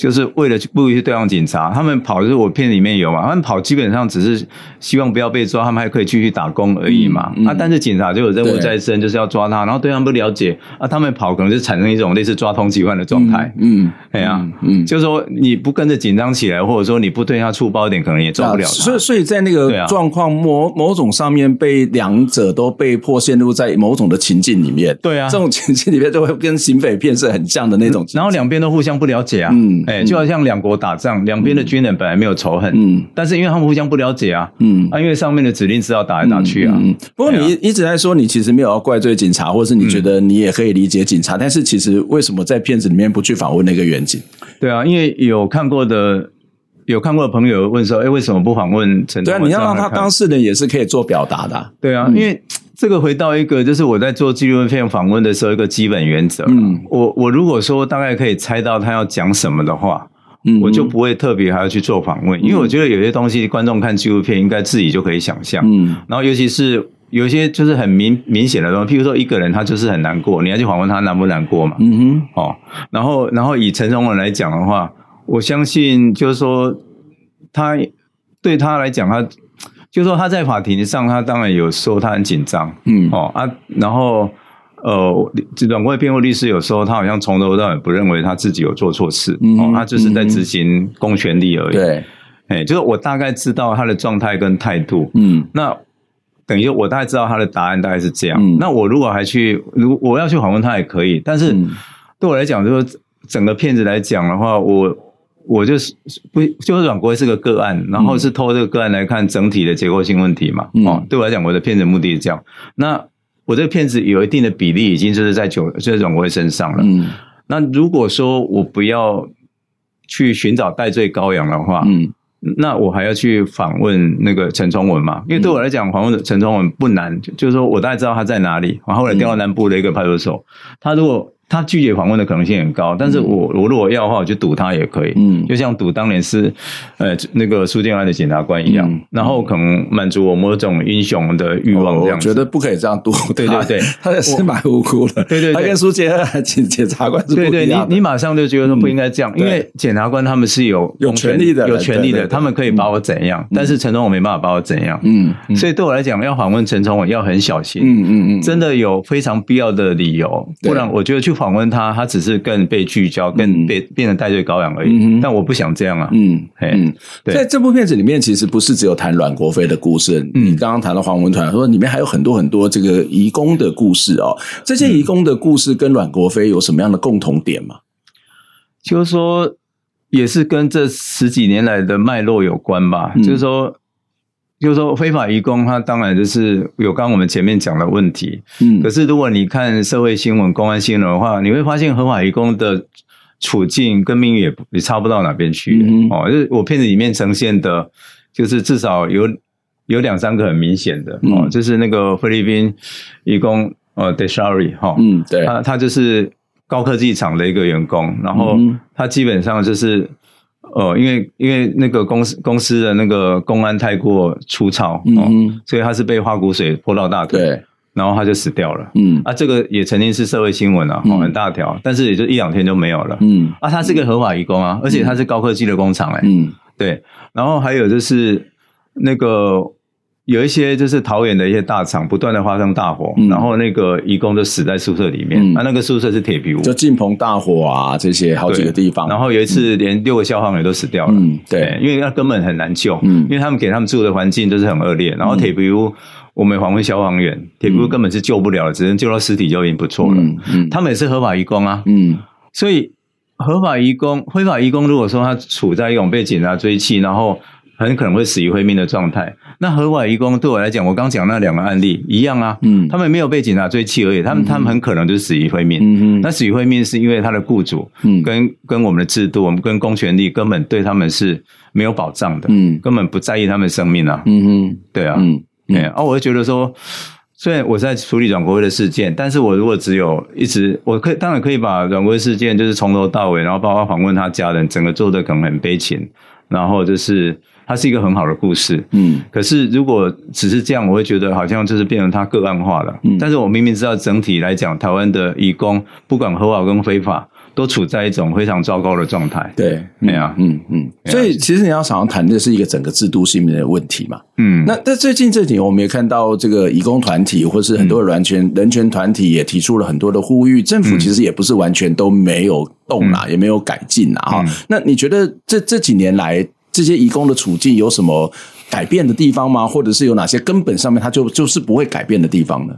就是为了故意去对抗警察，他们跑就是我片里面有嘛，他们跑基本上只是希望不要被抓，他们还可以继续打工而已嘛。嗯嗯、啊，但是警察就有任务在身，就是要抓他，然后对他们不了解啊，他们跑可能就产生一种类似抓通缉犯的状态。嗯，对啊，嗯，就是说你不跟着紧张起来，或者说你不对他粗暴一点，可能也抓不了他。所以，所以在那个状况某某种上面，被两者都被迫陷入在某种的情境里面。对啊，这种情境里面就会跟警匪片是很像的那种。然后两边都互相不了解啊。嗯。哎，就好像两国打仗，两边的军人本来没有仇恨，嗯，但是因为他们互相不了解啊，嗯，啊，因为上面的指令是要打来打去啊。嗯，不过你一直在说，你其实没有要怪罪警察，或是你觉得你也可以理解警察，但是其实为什么在片子里面不去访问那个远景？对啊，因为有看过的，有看过的朋友问说，哎，为什么不访问陈？对啊，你要让他当事人也是可以做表达的。对啊，因为。这个回到一个，就是我在做纪录片访问的时候一个基本原则。嗯，我我如果说大概可以猜到他要讲什么的话，嗯，我就不会特别还要去做访问，因为我觉得有些东西观众看纪录片应该自己就可以想象。嗯，然后尤其是有些就是很明明显的东西，譬如说一个人他就是很难过，你要去访问他难不难过嘛？嗯哼，哦，然后然后以陈崇文来讲的话，我相信就是说他对他来讲他。就是说他在法庭上，他当然有说他很紧张，嗯哦啊，然后呃，阮国维辩护律师有说他好像从头到尾不认为他自己有做错事，嗯、哦，他就是在执行公权力而已。对、嗯，哎，就是我大概知道他的状态跟态度，嗯，那等于我大概知道他的答案大概是这样。嗯，那我如果还去，如果我要去访问他也可以，但是对我来讲，就是整个片子来讲的话，我。我就是不就是阮国维是个个案，然后是透过这个个案来看整体的结构性问题嘛。嗯、哦，对我来讲，我的片子目的是这样。那我这个片子有一定的比例已经就是在九就是阮国维身上了。嗯，那如果说我不要去寻找代罪羔羊的话，嗯，那我还要去访问那个陈崇文嘛？因为对我来讲，访问陈崇文不难，就是说我大概知道他在哪里。然后后来调到南部的一个派出所，他如果。他拒绝访问的可能性很高，但是我我如果要的话，我就赌他也可以，嗯，就像赌当年是呃那个苏建安的检察官一样，嗯、然后可能满足我某种英雄的欲望这样子。我觉得不可以这样赌，对对对，他也是蛮无辜的，对对，对，他跟苏建安检检察官是不一样的。对对，你你马上就觉得说不应该这样，嗯、因为检察官他们是有有权利的，有权利的，他们可以把我怎样，嗯、但是陈崇文没办法把我怎样，嗯，嗯。所以对我来讲，要访问陈崇文要很小心，嗯嗯嗯，真的有非常必要的理由，不然我觉得去访问他，他只只是更被聚焦，更被变得代罪羔羊而已。嗯、但我不想这样啊。嗯，嗯，对在这部片子里面，其实不是只有谈阮国飞的故事。嗯，你刚刚谈到黄文团，说里面还有很多很多这个移工的故事哦。这些移工的故事跟阮国飞有什么样的共同点吗？就是说，也是跟这十几年来的脉络有关吧。嗯、就是说。就是说，非法移工，他当然就是有刚刚我们前面讲的问题。嗯，可是如果你看社会新闻、公安新闻的话，你会发现合法移工的处境跟命运也也差不到哪边去。嗯，哦，就是我片子里面呈现的，就是至少有有两三个很明显的哦，就是那个菲律宾移工呃 Deshari 哈，嗯，对，他他就是高科技厂的一个员工，然后他基本上就是。呃，因为因为那个公司公司的那个公安太过粗糙，嗯，所以他是被花骨水泼到大腿，对，然后他就死掉了，嗯，啊，这个也曾经是社会新闻啊，哦、很大条，但是也就一两天就没有了，嗯，啊，他是个合法移工啊，而且他是高科技的工厂、欸，哎，嗯，对，然后还有就是那个。有一些就是桃园的一些大厂不断的发生大火，嗯、然后那个义工就死在宿舍里面。嗯、啊，那个宿舍是铁皮屋，就进棚大火啊，这些好几个地方。然后有一次连六个消防员都死掉了。嗯，对，因为那根本很难救。嗯，因为他们给他们住的环境都是很恶劣。然后铁皮屋，我们访问消防员，铁皮屋根本是救不了的，只能救到尸体就已经不错了。他们也是合法移工啊。嗯，所以合法移工、非法移工，如果说他处在一种被警察追缉，然后。很可能会死于非命的状态。那河外移工对我来讲，我刚讲那两个案例一样啊。嗯，他们没有被警察追缉而已，他们、嗯、他们很可能就是死于非命。嗯嗯，那死于非命是因为他的雇主，嗯，跟跟我们的制度，我们跟公权力根本对他们是没有保障的。嗯，根本不在意他们的生命啊。嗯嗯，对啊。嗯，哎，啊，我就觉得说，虽然我在处理阮国辉的事件，但是我如果只有一直，我可以当然可以把阮国辉事件就是从头到尾，然后包括访问他家人，整个做的可能很悲情，然后就是。它是一个很好的故事，嗯，可是如果只是这样，我会觉得好像就是变成它个案化了，嗯，但是我明明知道整体来讲，台湾的义工不管合法跟非法，都处在一种非常糟糕的状态。对，对啊，嗯嗯。所以其实你要想要谈的是一个整个制度性的问题嘛。嗯。那在最近这几年，我们也看到这个移工团体或是很多的人权人权团体也提出了很多的呼吁，政府其实也不是完全都没有动啦，也没有改进啦。哈。那你觉得这这几年来这些移工的处境有什么改变的地方吗？或者是有哪些根本上面它就就是不会改变的地方呢？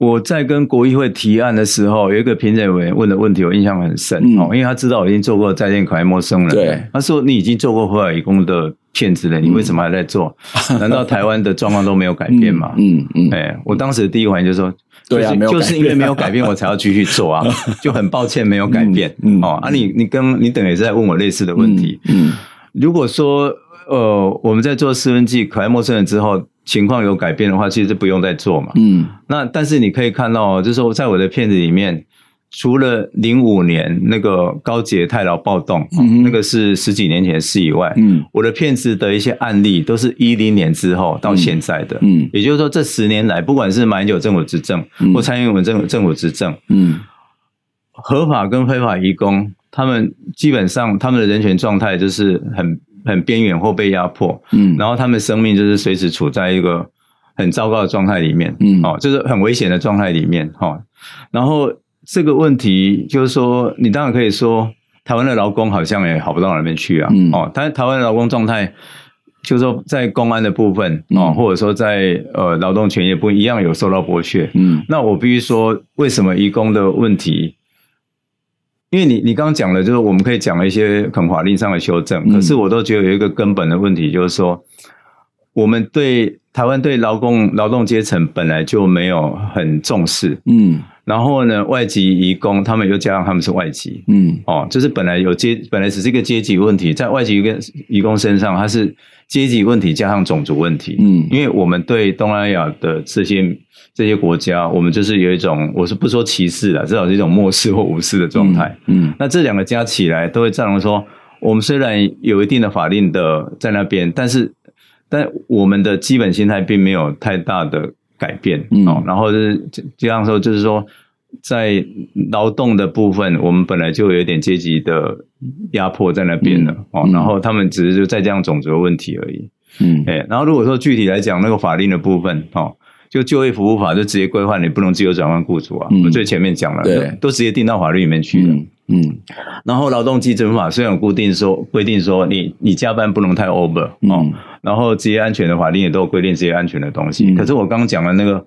我在跟国议会提案的时候，有一个评审委员问的问题，我印象很深哦，因为他知道我已经做过《在线可爱陌生人》，对，他说你已经做过合法移工的骗子了，你为什么还在做？难道台湾的状况都没有改变吗？嗯嗯，哎，我当时的第一反应就是说，对啊，就是因为没有改变，我才要继续做啊，就很抱歉没有改变。哦，啊，你你跟你等于是在问我类似的问题。嗯，如果说呃我们在做私文季可爱陌生人之后。情况有改变的话，其实不用再做嘛。嗯，那但是你可以看到，就是说，在我的片子里面，除了零五年那个高捷太劳暴动，嗯，那个是十几年前的事以外，嗯，我的片子的一些案例都是一零年之后到现在的，嗯，也就是说，这十年来，不管是马英九政府执政，或蔡英文政政府执政，嗯，合法跟非法移工，他们基本上他们的人权状态就是很。很边缘或被压迫，嗯，然后他们生命就是随时处在一个很糟糕的状态里面，嗯，哦，就是很危险的状态里面，哈、哦。然后这个问题就是说，你当然可以说，台湾的劳工好像也好不到哪边去啊，嗯，哦，但是台湾的劳工状态，就是说在公安的部分，哦，或者说在呃劳动权益不一样有受到剥削，嗯，那我必须说，为什么移工的问题？因为你你刚刚讲的，就是我们可以讲一些可能法律上的修正，可是我都觉得有一个根本的问题，就是说，我们对台湾对劳工劳动阶层本来就没有很重视，嗯，然后呢，外籍移工他们又加上他们是外籍，嗯，哦，就是本来有阶本来只是一个阶级问题，在外籍跟移工身上，它是阶级问题加上种族问题，嗯，因为我们对东南亚的这些。这些国家，我们就是有一种，我是不说歧视了，至少是一种漠视或无视的状态。嗯，嗯，那这两个加起来，都会造成说，我们虽然有一定的法令的在那边，但是，但我们的基本心态并没有太大的改变。嗯，哦，然后就是这样说，就是说，在劳动的部分，我们本来就有一点阶级的压迫在那边了。哦，然后他们只是就在这样种族的问题而已。嗯，哎，然后如果说具体来讲，那个法令的部分，哦。就就业服务法就直接规范，你不能自由转换雇主啊。嗯、我最前面讲了，对，都直接定到法律里面去了。嗯，嗯。然后劳动基准法虽然有固定说规定说你你加班不能太 over 哦、嗯，然后职业安全的法令也都有规定职业安全的东西。嗯、可是我刚刚讲的那个。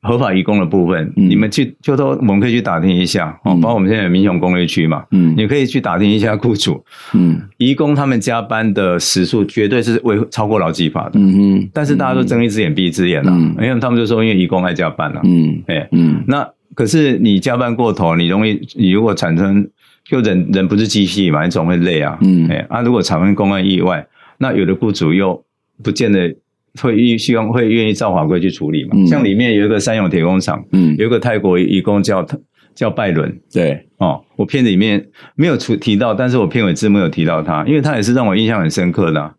合法移工的部分，嗯、你们去就都我们可以去打听一下哦，包括我们现在有民雄工业区嘛，嗯，你可以去打听一下雇主，嗯，移工他们加班的时数绝对是违超过劳基法的，嗯哼，但是大家都睁一只眼闭一只眼了，嗯，因为他们就说因为移工爱加班了，嗯，哎，嗯，那可是你加班过头，你容易你如果产生就人人不是机器嘛，你总会累啊，嗯，哎，啊，如果产生公安意外，那有的雇主又不见得。会希望会愿意照法规去处理嘛？嗯、像里面有一个三勇铁工厂，嗯，有一个泰国移工叫叫拜伦，对哦，我片子里面没有出提到，但是我片尾字幕有提到他，因为他也是让我印象很深刻的、啊。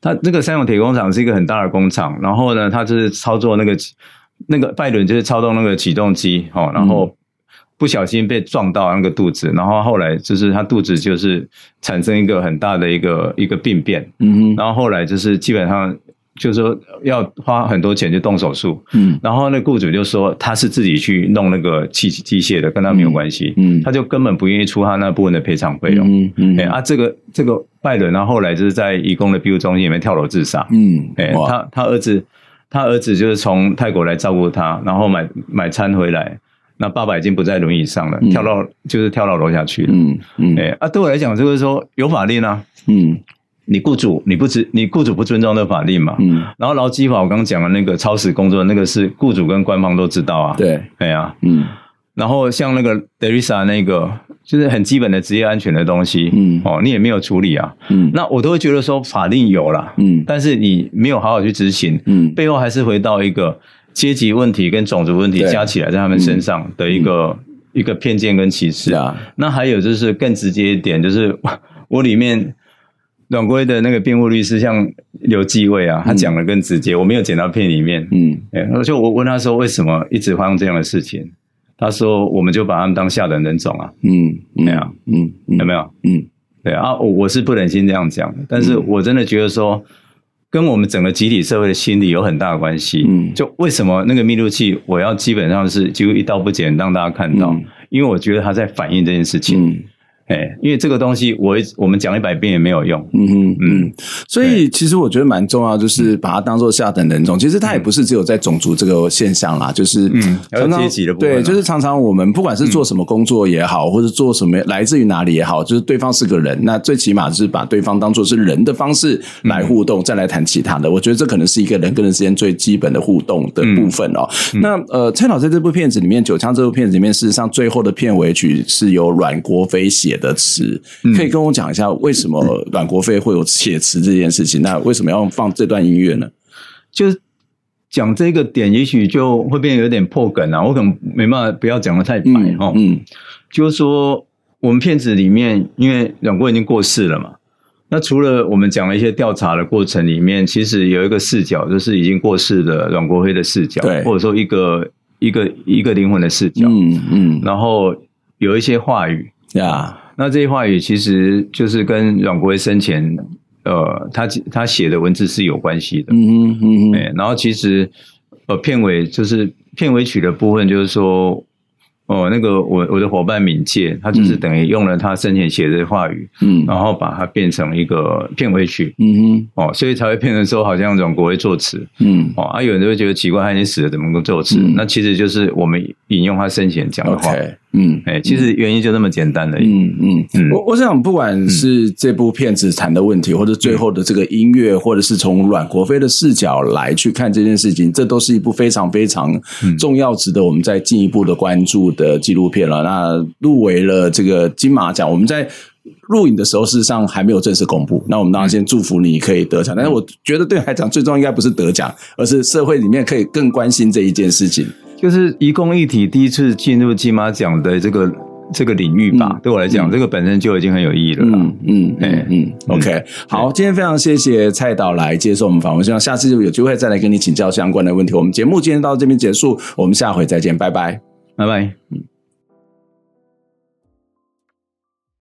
他这个三勇铁工厂是一个很大的工厂，然后呢，他就是操作那个那个拜伦就是操纵那个起动机，哦，然后不小心被撞到那个肚子，然后后来就是他肚子就是产生一个很大的一个一个病变，嗯，然后后来就是基本上。就是说要花很多钱去动手术，嗯，然后那雇主就说他是自己去弄那个器机械的，跟他没有关系，嗯，他就根本不愿意出他那部分的赔偿费用，嗯嗯，哎啊，这个这个拜伦，然后后来就是在移工的庇护中心里面跳楼自杀，嗯，哎，他他儿子他儿子就是从泰国来照顾他，然后买买餐回来，那爸爸已经不在轮椅上了，跳到就是跳到楼下去了，嗯嗯，哎啊，对我来讲就是说有法令啊，嗯。你雇主你不知你雇主不尊重的法令嘛？嗯，然后劳基法我刚刚讲的那个超时工作那个是雇主跟官方都知道啊。对，对啊，嗯，然后像那个 Derisa 那个就是很基本的职业安全的东西，嗯，哦，你也没有处理啊，嗯，那我都会觉得说法令有了，嗯，但是你没有好好去执行，嗯，背后还是回到一个阶级问题跟种族问题加起来在他们身上的一个、嗯、一个偏见跟歧视啊。那还有就是更直接一点，就是我里面。阮国威的那个辩护律师像刘继伟啊，他讲的更直接，嗯、我没有剪到片里面。嗯，哎，就我问他说，为什么一直发生这样的事情？他说我们就把他们当下等人种啊，嗯，没有，嗯，有没有？嗯，对啊，我我是不忍心这样讲的，但是我真的觉得说，跟我们整个集体社会的心理有很大的关系。嗯，就为什么那个密录器我要基本上是几乎一刀不剪让大家看到，因为我觉得他在反映这件事情。哎，因为这个东西我我们讲一百遍也没有用，嗯哼嗯，所以其实我觉得蛮重要，就是把它当做下等人种。其实它也不是只有在种族这个现象啦，就是嗯，阶级的部分。对，就是常常我们不管是做什么工作也好，或者做什么来自于哪里也好，就是对方是个人，那最起码就是把对方当做是人的方式来互动，再来谈其他的。我觉得这可能是一个人跟人之间最基本的互动的部分哦。那呃，蔡导在这部片子里面，《九枪》这部片子里面，事实上最后的片尾曲是由阮国飞写的词，可以跟我讲一下为什么阮国飞会有写词这件事情？那为什么要放这段音乐呢？就是讲这个点，也许就会变得有点破梗啊。我可能没办法，不要讲的太白哈。嗯，就是说我们片子里面，因为阮国已经过世了嘛，那除了我们讲了一些调查的过程里面，其实有一个视角，就是已经过世的阮国飞的视角，对，或者说一个一个一个灵魂的视角。嗯嗯，然后有一些话语呀。那这些话语其实就是跟阮国飞生前，呃，他他写的文字是有关系的。嗯嗯嗯。哎，然后其实，呃，片尾就是片尾曲的部分，就是说。哦，那个我我的伙伴敏介，他就是等于用了他生前写的话语，嗯，然后把它变成一个片尾曲，嗯哼，哦，所以才会变成说好像阮国飞作词，嗯，哦，啊，有人就会觉得奇怪，他已经死了，怎么能够作词？嗯、那其实就是我们引用他生前讲的话。Okay. 嗯，哎，其实原因就那么简单而已。嗯嗯嗯，我我想，不管是这部片子谈的问题，或者最后的这个音乐，或者是从阮国飞的视角来去看这件事情，这都是一部非常非常重要、值得我们再进一步的关注的纪录片了。那入围了这个金马奖，我们在录影的时候，事实上还没有正式公布。那我们当然先祝福你可以得奖，但是我觉得对我来讲，最重要应该不是得奖，而是社会里面可以更关心这一件事情。就是移工一体第一次进入金马奖的这个这个领域吧，嗯、对我来讲，嗯、这个本身就已经很有意义了嗯。嗯嗯嗯嗯，OK，好，今天非常谢谢蔡导来接受我们访问，希望下次就有机会再来跟你请教相关的问题。我们节目今天到这边结束，我们下回再见，拜拜，拜拜，嗯。